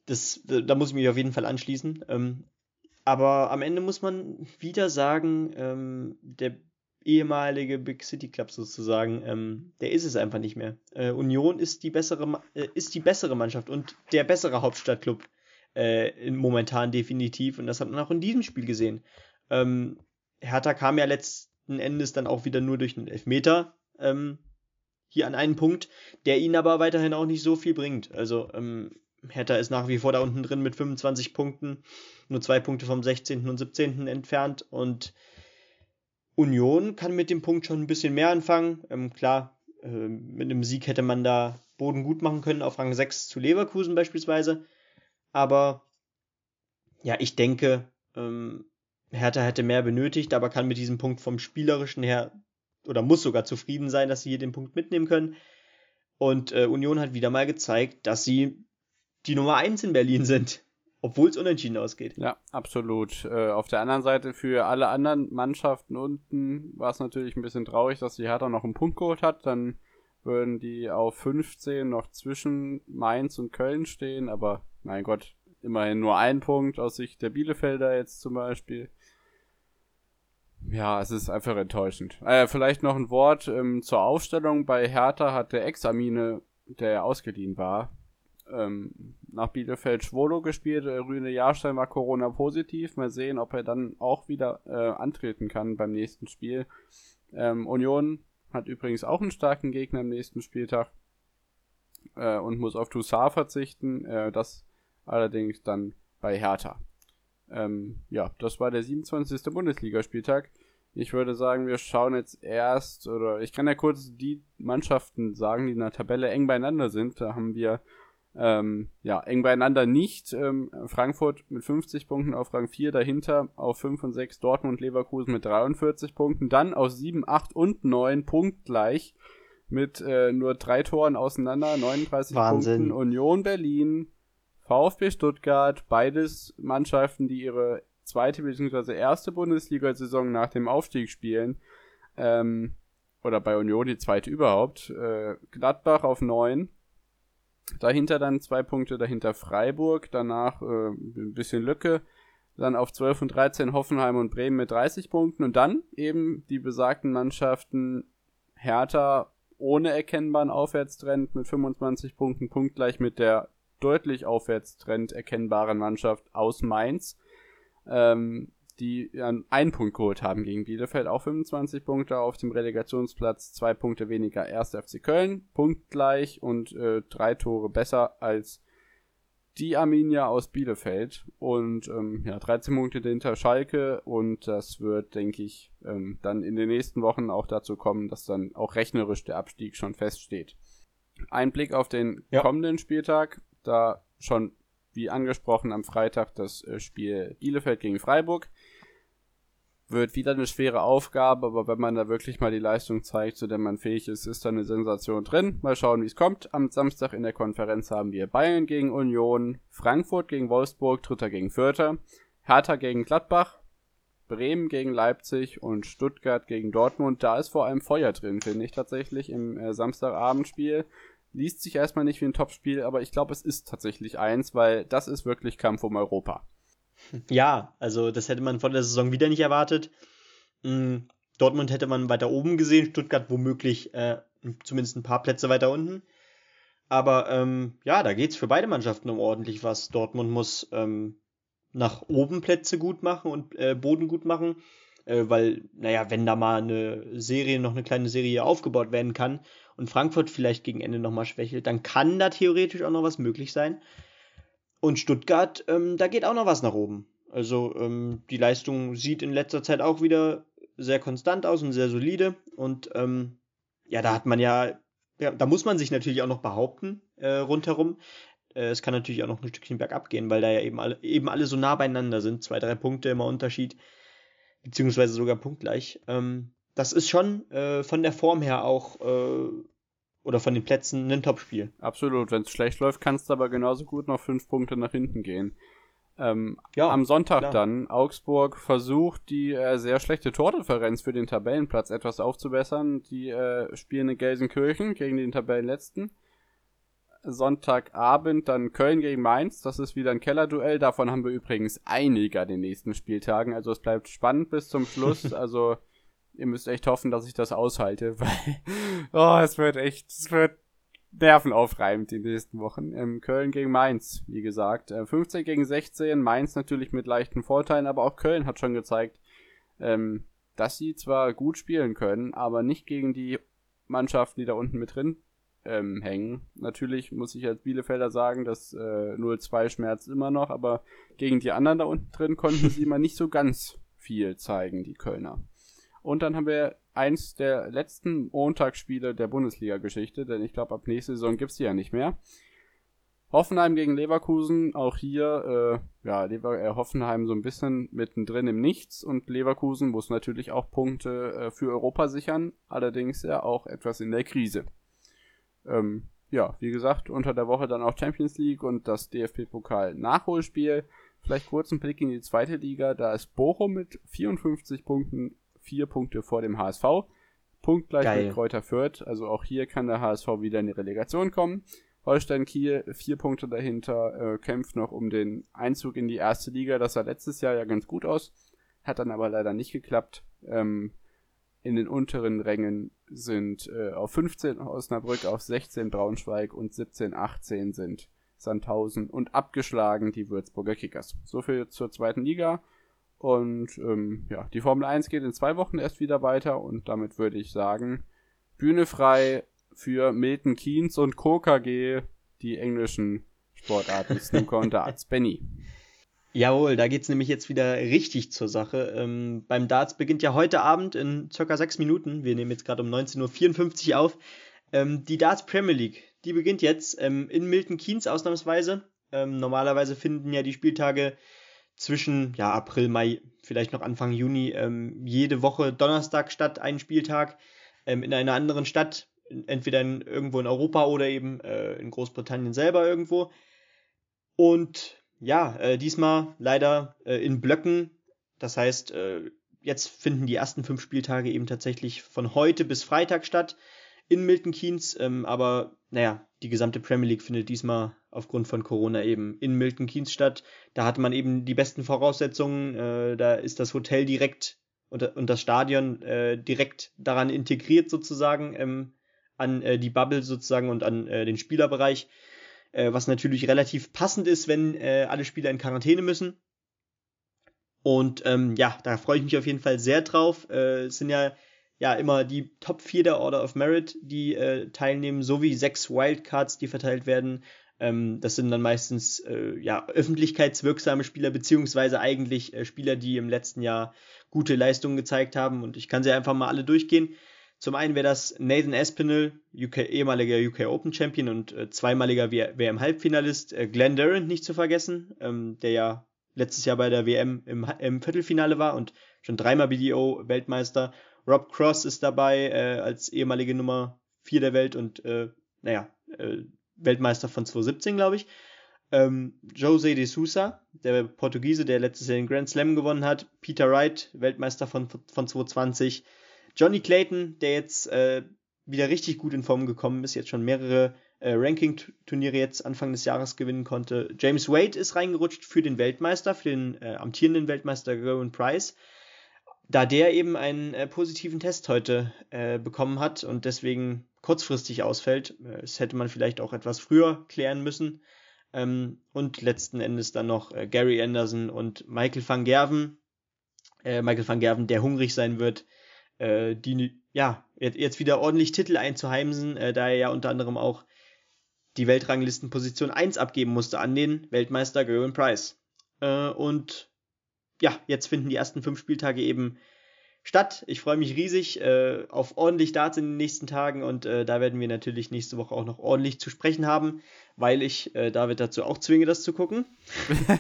das, da muss ich mich auf jeden Fall anschließen. Ähm, aber am Ende muss man wieder sagen, ähm, der ehemalige Big City Club sozusagen, ähm, der ist es einfach nicht mehr. Äh, Union ist die bessere, äh, ist die bessere Mannschaft und der bessere Hauptstadtclub äh, momentan definitiv. Und das hat man auch in diesem Spiel gesehen. Ähm, Hertha kam ja letzten Endes dann auch wieder nur durch einen Elfmeter ähm, hier an einen Punkt, der ihnen aber weiterhin auch nicht so viel bringt. Also ähm, Hertha ist nach wie vor da unten drin mit 25 Punkten, nur zwei Punkte vom 16. und 17. entfernt und Union kann mit dem Punkt schon ein bisschen mehr anfangen. Ähm, klar, äh, mit einem Sieg hätte man da Boden gut machen können auf Rang 6 zu Leverkusen beispielsweise. Aber ja, ich denke, ähm, Hertha hätte mehr benötigt, aber kann mit diesem Punkt vom Spielerischen her oder muss sogar zufrieden sein, dass sie hier den Punkt mitnehmen können. Und äh, Union hat wieder mal gezeigt, dass sie die Nummer 1 in Berlin sind, obwohl es unentschieden ausgeht. Ja, absolut. Äh, auf der anderen Seite für alle anderen Mannschaften unten war es natürlich ein bisschen traurig, dass die Hertha noch einen Punkt geholt hat. Dann würden die auf 15 noch zwischen Mainz und Köln stehen, aber mein Gott, immerhin nur ein Punkt aus Sicht der Bielefelder jetzt zum Beispiel. Ja, es ist einfach enttäuschend. Äh, vielleicht noch ein Wort ähm, zur Aufstellung. Bei Hertha hat der Ex-Amine, der ausgeliehen war, ähm, nach Bielefeld Schwolo gespielt. Äh, Rüne Jahrstein war Corona-positiv. Mal sehen, ob er dann auch wieder äh, antreten kann beim nächsten Spiel. Ähm, Union hat übrigens auch einen starken Gegner am nächsten Spieltag äh, und muss auf Toussaint verzichten. Äh, das allerdings dann bei Hertha. Ähm, ja, das war der 27. Bundesligaspieltag. Ich würde sagen, wir schauen jetzt erst, oder ich kann ja kurz die Mannschaften sagen, die in der Tabelle eng beieinander sind. Da haben wir ähm, ja, eng beieinander nicht. Ähm, Frankfurt mit 50 Punkten auf Rang 4, dahinter auf 5 und 6 Dortmund und Leverkusen mit 43 Punkten, dann auf 7, 8 und 9 punktgleich mit äh, nur drei Toren auseinander, 39 Wahnsinn. Punkten Union Berlin, VfB Stuttgart, beides Mannschaften, die ihre zweite bzw. erste Bundesliga-Saison nach dem Aufstieg spielen. Ähm, oder bei Union die zweite überhaupt. Äh, Gladbach auf 9. Dahinter dann zwei Punkte, dahinter Freiburg, danach äh, ein bisschen Lücke. Dann auf 12 und 13 Hoffenheim und Bremen mit 30 Punkten. Und dann eben die besagten Mannschaften Hertha ohne erkennbaren Aufwärtstrend mit 25 Punkten, punktgleich mit der deutlich Aufwärtstrend erkennbaren Mannschaft aus Mainz, ähm, die einen Punkt geholt haben gegen Bielefeld, auch 25 Punkte auf dem Relegationsplatz, zwei Punkte weniger 1. FC Köln, punktgleich und äh, drei Tore besser als die Arminia aus Bielefeld und ähm, ja, 13 Punkte hinter Schalke und das wird, denke ich, ähm, dann in den nächsten Wochen auch dazu kommen, dass dann auch rechnerisch der Abstieg schon feststeht. Ein Blick auf den ja. kommenden Spieltag da schon, wie angesprochen, am Freitag das äh, Spiel Bielefeld gegen Freiburg. Wird wieder eine schwere Aufgabe, aber wenn man da wirklich mal die Leistung zeigt, zu der man fähig ist, ist da eine Sensation drin. Mal schauen, wie es kommt. Am Samstag in der Konferenz haben wir Bayern gegen Union, Frankfurt gegen Wolfsburg, Dritter gegen Vierter, Hertha gegen Gladbach, Bremen gegen Leipzig und Stuttgart gegen Dortmund. Da ist vor allem Feuer drin, finde ich tatsächlich im äh, Samstagabendspiel liest sich erstmal nicht wie ein Topspiel, aber ich glaube, es ist tatsächlich eins, weil das ist wirklich Kampf um Europa. Ja, also das hätte man vor der Saison wieder nicht erwartet. Mhm. Dortmund hätte man weiter oben gesehen, Stuttgart womöglich äh, zumindest ein paar Plätze weiter unten. Aber ähm, ja, da geht es für beide Mannschaften um ordentlich was. Dortmund muss ähm, nach oben Plätze gut machen und äh, Boden gut machen, äh, weil, naja, wenn da mal eine Serie, noch eine kleine Serie aufgebaut werden kann und Frankfurt vielleicht gegen Ende nochmal schwächelt, dann kann da theoretisch auch noch was möglich sein. Und Stuttgart, ähm, da geht auch noch was nach oben. Also ähm, die Leistung sieht in letzter Zeit auch wieder sehr konstant aus und sehr solide. Und ähm, ja, da hat man ja, ja, da muss man sich natürlich auch noch behaupten äh, rundherum. Äh, es kann natürlich auch noch ein Stückchen bergab gehen, weil da ja eben alle, eben alle so nah beieinander sind. Zwei, drei Punkte immer Unterschied, beziehungsweise sogar punktgleich. Ähm, das ist schon äh, von der Form her auch äh, oder von den Plätzen ein Topspiel. Absolut. Wenn es schlecht läuft, kannst du aber genauso gut noch fünf Punkte nach hinten gehen. Ähm, ja, am Sonntag klar. dann, Augsburg versucht, die äh, sehr schlechte Tordifferenz für den Tabellenplatz etwas aufzubessern. Die äh, spielen in Gelsenkirchen gegen den Tabellenletzten. Sonntagabend dann Köln gegen Mainz. Das ist wieder ein Kellerduell. Davon haben wir übrigens einige an den nächsten Spieltagen. Also es bleibt spannend bis zum Schluss. Also ihr müsst echt hoffen, dass ich das aushalte, weil oh, es wird echt, es wird nervenaufreibend die nächsten Wochen. Ähm, Köln gegen Mainz, wie gesagt. Äh, 15 gegen 16, Mainz natürlich mit leichten Vorteilen, aber auch Köln hat schon gezeigt, ähm, dass sie zwar gut spielen können, aber nicht gegen die Mannschaften, die da unten mit drin ähm, hängen. Natürlich muss ich als Bielefelder sagen, dass äh, 0-2 schmerzt immer noch, aber gegen die anderen da unten drin konnten sie immer nicht so ganz viel zeigen, die Kölner. Und dann haben wir eins der letzten Montagsspiele der Bundesliga-Geschichte, denn ich glaube, ab nächste Saison gibt's die ja nicht mehr. Hoffenheim gegen Leverkusen, auch hier, äh, ja, Lever äh, Hoffenheim so ein bisschen mittendrin im Nichts und Leverkusen muss natürlich auch Punkte äh, für Europa sichern, allerdings ja auch etwas in der Krise. Ähm, ja, wie gesagt, unter der Woche dann auch Champions League und das DFB-Pokal-Nachholspiel. Vielleicht kurz einen Blick in die zweite Liga, da ist Bochum mit 54 Punkten, vier Punkte vor dem HSV. Punktgleich Geil. mit Kräuter Fürth, also auch hier kann der HSV wieder in die Relegation kommen. Holstein Kiel vier Punkte dahinter, äh, kämpft noch um den Einzug in die erste Liga. Das sah letztes Jahr ja ganz gut aus, hat dann aber leider nicht geklappt. Ähm, in den unteren Rängen sind äh, auf 15 Osnabrück, auf 16 Braunschweig und 17, 18 sind Sandhausen und abgeschlagen die Würzburger Kickers. So viel zur zweiten Liga. Und ähm, ja, die Formel 1 geht in zwei Wochen erst wieder weiter und damit würde ich sagen, Bühne frei für Milton Keynes und KKG, die englischen Sportarten Snooker und Darts. Benny. Jawohl, da geht's nämlich jetzt wieder richtig zur Sache. Ähm, beim Darts beginnt ja heute Abend in circa sechs Minuten, wir nehmen jetzt gerade um 19.54 Uhr auf, ähm, die Darts Premier League. Die beginnt jetzt ähm, in Milton Keynes ausnahmsweise. Ähm, normalerweise finden ja die Spieltage zwischen ja, April, Mai, vielleicht noch Anfang Juni ähm, jede Woche Donnerstag statt, ein Spieltag ähm, in einer anderen Stadt entweder in, irgendwo in Europa oder eben äh, in Großbritannien selber irgendwo. Und ja, äh, diesmal leider äh, in Blöcken. Das heißt, äh, jetzt finden die ersten fünf Spieltage eben tatsächlich von heute bis Freitag statt in Milton Keynes. Ähm, aber naja, die gesamte Premier League findet diesmal aufgrund von Corona eben in Milton Keynes statt. Da hat man eben die besten Voraussetzungen. Äh, da ist das Hotel direkt und, und das Stadion äh, direkt daran integriert sozusagen. Ähm, an äh, die Bubble sozusagen und an äh, den Spielerbereich, äh, was natürlich relativ passend ist, wenn äh, alle Spieler in Quarantäne müssen. Und ähm, ja, da freue ich mich auf jeden Fall sehr drauf. Es sind ja ja immer die Top 4 der Order of Merit, die äh, teilnehmen, sowie sechs Wildcards, die verteilt werden. Ähm, das sind dann meistens äh, ja, öffentlichkeitswirksame Spieler, beziehungsweise eigentlich äh, Spieler, die im letzten Jahr gute Leistungen gezeigt haben. Und ich kann sie einfach mal alle durchgehen. Zum einen wäre das Nathan Espinel, UK, ehemaliger UK Open Champion und äh, zweimaliger WM-Halbfinalist. Äh, Glenn Durant nicht zu vergessen, ähm, der ja letztes Jahr bei der WM im, im Viertelfinale war und schon dreimal BDO-Weltmeister. Rob Cross ist dabei äh, als ehemalige Nummer 4 der Welt und, äh, naja, äh, Weltmeister von 2017, glaube ich. Ähm, Jose de Sousa, der Portugiese, der letztes Jahr den Grand Slam gewonnen hat. Peter Wright, Weltmeister von, von 2020. Johnny Clayton, der jetzt äh, wieder richtig gut in Form gekommen ist, jetzt schon mehrere äh, Ranking-Turniere jetzt Anfang des Jahres gewinnen konnte. James Wade ist reingerutscht für den Weltmeister, für den äh, amtierenden Weltmeister Gerwin Price, da der eben einen äh, positiven Test heute äh, bekommen hat und deswegen kurzfristig ausfällt. Äh, das hätte man vielleicht auch etwas früher klären müssen. Ähm, und letzten Endes dann noch äh, Gary Anderson und Michael van Gerven. Michael van Gerven, der hungrig sein wird, äh, die ja jetzt wieder ordentlich Titel einzuheimsen, äh, da er ja unter anderem auch die Weltranglistenposition 1 abgeben musste an den Weltmeister Gerwin Price. Äh, und ja, jetzt finden die ersten fünf Spieltage eben statt. Ich freue mich riesig äh, auf ordentlich Darts in den nächsten Tagen und äh, da werden wir natürlich nächste Woche auch noch ordentlich zu sprechen haben, weil ich äh, David dazu auch zwinge, das zu gucken.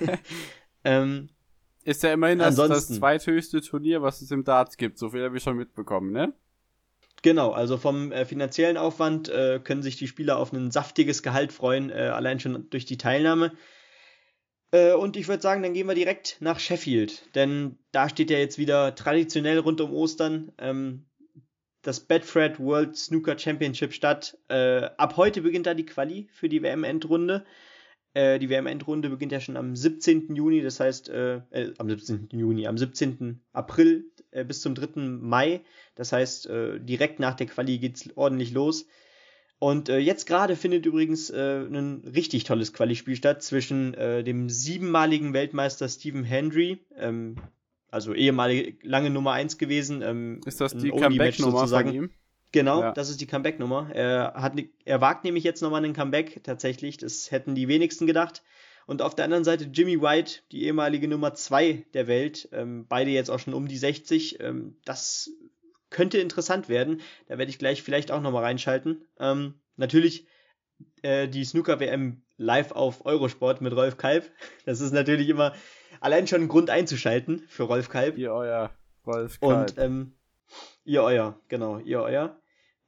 ähm, ist ja immerhin das, das zweithöchste Turnier, was es im Darts gibt. So viel habe ich schon mitbekommen, ne? Genau, also vom äh, finanziellen Aufwand äh, können sich die Spieler auf ein saftiges Gehalt freuen, äh, allein schon durch die Teilnahme. Äh, und ich würde sagen, dann gehen wir direkt nach Sheffield, denn da steht ja jetzt wieder traditionell rund um Ostern ähm, das Bedford World Snooker Championship statt. Äh, ab heute beginnt da die Quali für die WM-Endrunde. Äh, die WM-Endrunde beginnt ja schon am 17. Juni, das heißt, äh, äh, am 17. Juni, am 17. April äh, bis zum 3. Mai. Das heißt, direkt nach der Quali geht's ordentlich los. Und äh, jetzt gerade findet übrigens äh, ein richtig tolles Quali-Spiel statt zwischen äh, dem siebenmaligen Weltmeister Stephen Hendry, ähm, also ehemalige lange Nummer 1 gewesen. Ähm, Ist das die Comeback-Nummer von ihm? Genau, ja. das ist die Comeback-Nummer. Er, hat, er wagt nämlich jetzt nochmal einen Comeback, tatsächlich. Das hätten die wenigsten gedacht. Und auf der anderen Seite Jimmy White, die ehemalige Nummer 2 der Welt. Ähm, beide jetzt auch schon um die 60. Ähm, das könnte interessant werden. Da werde ich gleich vielleicht auch nochmal reinschalten. Ähm, natürlich äh, die Snooker-WM live auf Eurosport mit Rolf Kalb. Das ist natürlich immer allein schon ein Grund einzuschalten für Rolf Kalb. Ihr euer Rolf Kalb. Und ähm, ihr euer, genau, ihr euer.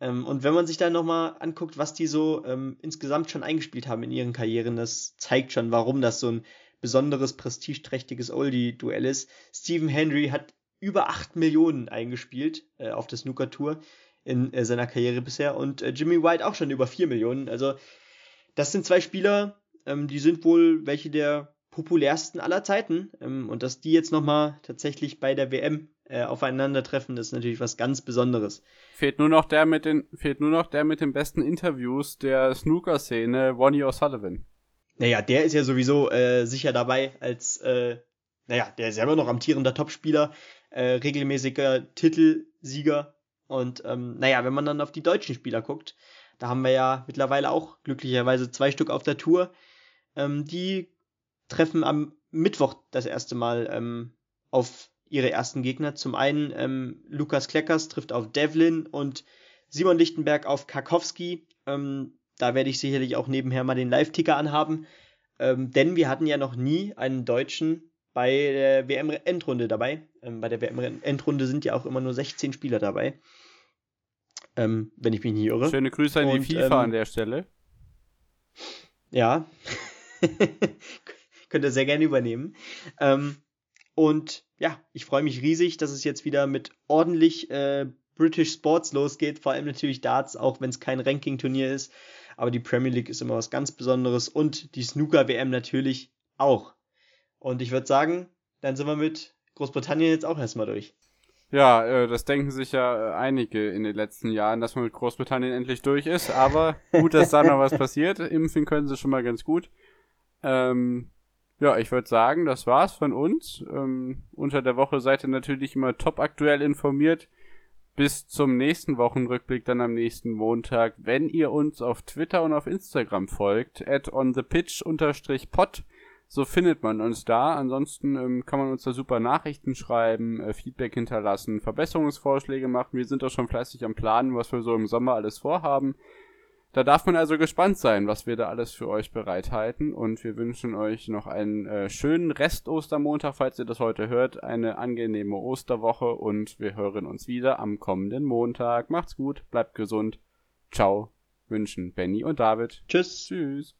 Ähm, und wenn man sich dann nochmal anguckt, was die so ähm, insgesamt schon eingespielt haben in ihren Karrieren, das zeigt schon, warum das so ein besonderes, prestigeträchtiges Oldie-Duell ist. Stephen Henry hat über 8 Millionen eingespielt äh, auf der Snooker-Tour in äh, seiner Karriere bisher und äh, Jimmy White auch schon über 4 Millionen. Also das sind zwei Spieler, ähm, die sind wohl welche der populärsten aller Zeiten ähm, und dass die jetzt nochmal tatsächlich bei der WM äh, aufeinandertreffen, ist natürlich was ganz Besonderes. Fehlt nur noch der mit den, fehlt nur noch der mit den besten Interviews der Snooker-Szene, Ronnie O'Sullivan. Naja, der ist ja sowieso äh, sicher dabei als, äh, naja, der ist selber noch amtierender Topspieler, äh, regelmäßiger Titelsieger. Und ähm, naja, wenn man dann auf die deutschen Spieler guckt, da haben wir ja mittlerweile auch glücklicherweise zwei Stück auf der Tour. Ähm, die treffen am Mittwoch das erste Mal ähm, auf ihre ersten Gegner. Zum einen ähm, Lukas Kleckers trifft auf Devlin und Simon Lichtenberg auf Karkowski. Ähm, da werde ich sicherlich auch nebenher mal den Live-Ticker anhaben. Ähm, denn wir hatten ja noch nie einen Deutschen bei der WM-Endrunde dabei. Ähm, bei der WM-Endrunde sind ja auch immer nur 16 Spieler dabei. Ähm, wenn ich mich nicht irre. Schöne Grüße an und, die FIFA an ähm, der Stelle. Ja. Könnt ihr sehr gerne übernehmen. Ähm, und ja, ich freue mich riesig, dass es jetzt wieder mit ordentlich äh, British Sports losgeht. Vor allem natürlich Darts, auch wenn es kein Ranking-Turnier ist. Aber die Premier League ist immer was ganz Besonderes und die Snooker-WM natürlich auch. Und ich würde sagen, dann sind wir mit Großbritannien jetzt auch erstmal durch. Ja, äh, das denken sich ja äh, einige in den letzten Jahren, dass man mit Großbritannien endlich durch ist. Aber gut, dass da noch was passiert. Impfen können sie schon mal ganz gut. Ähm, ja, ich würde sagen, das war's von uns. Ähm, unter der Woche seid ihr natürlich immer top aktuell informiert. Bis zum nächsten Wochenrückblick dann am nächsten Montag, wenn ihr uns auf Twitter und auf Instagram folgt, at onthepitch-pod, so findet man uns da. Ansonsten ähm, kann man uns da super Nachrichten schreiben, äh, Feedback hinterlassen, Verbesserungsvorschläge machen. Wir sind auch schon fleißig am Planen, was wir so im Sommer alles vorhaben. Da darf man also gespannt sein, was wir da alles für euch bereithalten. Und wir wünschen euch noch einen äh, schönen Rest Ostermontag, falls ihr das heute hört. Eine angenehme Osterwoche und wir hören uns wieder am kommenden Montag. Macht's gut, bleibt gesund. Ciao. Wünschen Benny und David. Tschüss. Tschüss.